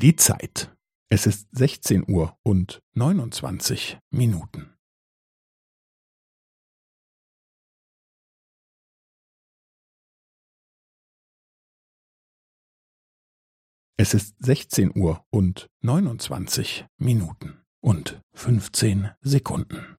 Die Zeit. Es ist 16 Uhr und 29 Minuten. Es ist 16 Uhr und 29 Minuten und 15 Sekunden.